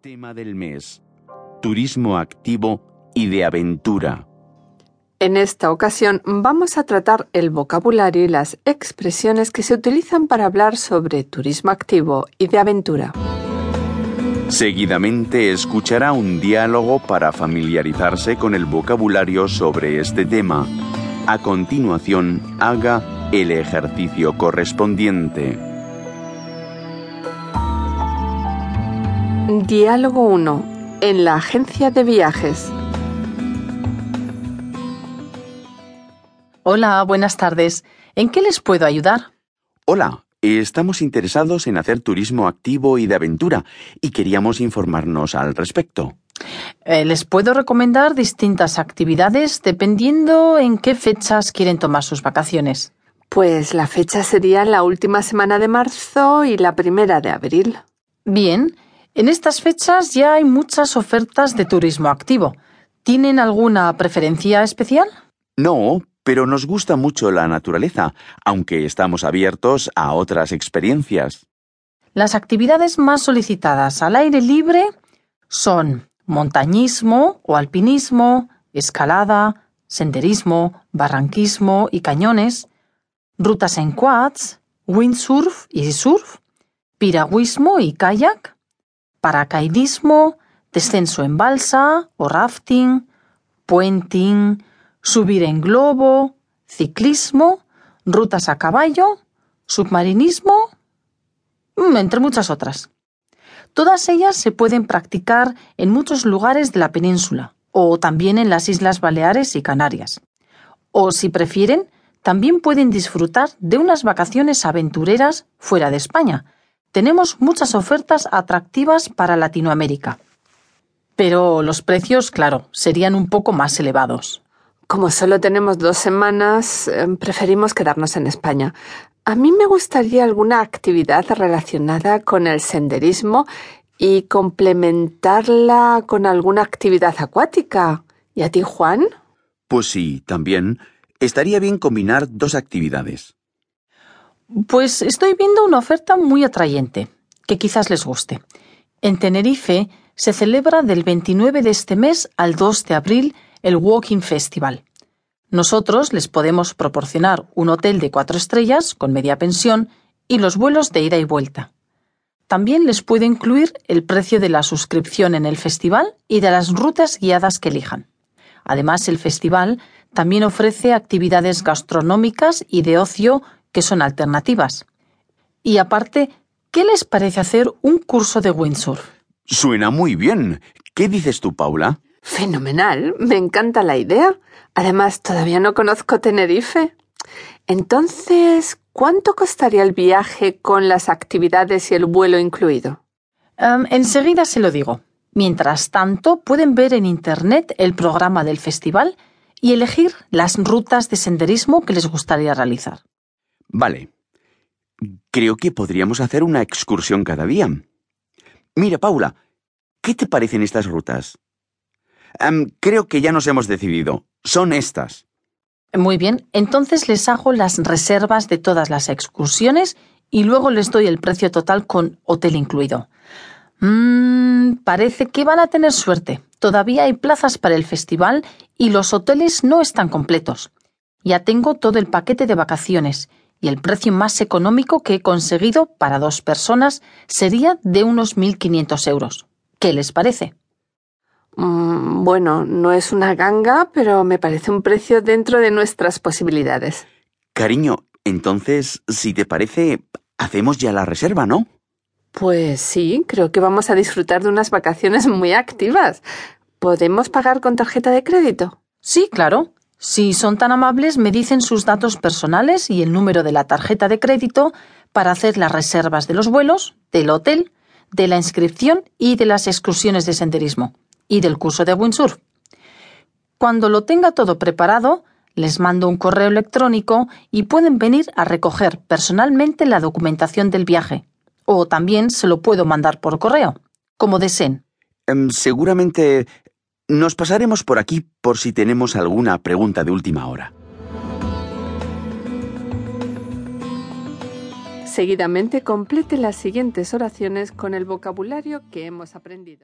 Tema del mes. Turismo activo y de aventura. En esta ocasión vamos a tratar el vocabulario y las expresiones que se utilizan para hablar sobre turismo activo y de aventura. Seguidamente escuchará un diálogo para familiarizarse con el vocabulario sobre este tema. A continuación, haga el ejercicio correspondiente. Diálogo 1. En la agencia de viajes. Hola, buenas tardes. ¿En qué les puedo ayudar? Hola, estamos interesados en hacer turismo activo y de aventura y queríamos informarnos al respecto. Eh, les puedo recomendar distintas actividades dependiendo en qué fechas quieren tomar sus vacaciones. Pues la fecha sería la última semana de marzo y la primera de abril. Bien, en estas fechas ya hay muchas ofertas de turismo activo. ¿Tienen alguna preferencia especial? No, pero nos gusta mucho la naturaleza, aunque estamos abiertos a otras experiencias. Las actividades más solicitadas al aire libre son montañismo o alpinismo, escalada, senderismo, barranquismo y cañones, rutas en quads, windsurf y surf, piragüismo y kayak, paracaidismo, descenso en balsa o rafting, puenting, subir en globo, ciclismo, rutas a caballo, submarinismo, mm, entre muchas otras. Todas ellas se pueden practicar en muchos lugares de la península o también en las Islas Baleares y Canarias. O si prefieren, también pueden disfrutar de unas vacaciones aventureras fuera de España. Tenemos muchas ofertas atractivas para Latinoamérica. Pero los precios, claro, serían un poco más elevados. Como solo tenemos dos semanas, eh, preferimos quedarnos en España. A mí me gustaría alguna actividad relacionada con el senderismo y complementarla con alguna actividad acuática. ¿Y a ti, Juan? Pues sí, también. Estaría bien combinar dos actividades. Pues estoy viendo una oferta muy atrayente, que quizás les guste. En Tenerife se celebra del 29 de este mes al 2 de abril el Walking Festival. Nosotros les podemos proporcionar un hotel de cuatro estrellas con media pensión y los vuelos de ida y vuelta. También les puede incluir el precio de la suscripción en el festival y de las rutas guiadas que elijan. Además, el festival también ofrece actividades gastronómicas y de ocio que son alternativas. Y aparte, ¿qué les parece hacer un curso de windsurf? Suena muy bien. ¿Qué dices tú, Paula? Fenomenal. Me encanta la idea. Además, todavía no conozco Tenerife. Entonces, ¿cuánto costaría el viaje con las actividades y el vuelo incluido? Um, enseguida se lo digo. Mientras tanto, pueden ver en Internet el programa del festival y elegir las rutas de senderismo que les gustaría realizar. Vale. Creo que podríamos hacer una excursión cada día. Mira, Paula, ¿qué te parecen estas rutas? creo que ya nos hemos decidido. Son estas. Muy bien, entonces les hago las reservas de todas las excursiones y luego les doy el precio total con hotel incluido. Mmm, parece que van a tener suerte. Todavía hay plazas para el festival y los hoteles no están completos. Ya tengo todo el paquete de vacaciones y el precio más económico que he conseguido para dos personas sería de unos 1.500 euros. ¿Qué les parece? Mm, bueno, no es una ganga, pero me parece un precio dentro de nuestras posibilidades. Cariño, entonces, si te parece, hacemos ya la reserva, ¿no? Pues sí, creo que vamos a disfrutar de unas vacaciones muy activas. ¿Podemos pagar con tarjeta de crédito? Sí, claro. Si son tan amables, me dicen sus datos personales y el número de la tarjeta de crédito para hacer las reservas de los vuelos, del hotel, de la inscripción y de las excursiones de senderismo y del curso de windsurf. Cuando lo tenga todo preparado, les mando un correo electrónico y pueden venir a recoger personalmente la documentación del viaje. O también se lo puedo mandar por correo, como deseen. Em, seguramente nos pasaremos por aquí por si tenemos alguna pregunta de última hora. Seguidamente complete las siguientes oraciones con el vocabulario que hemos aprendido.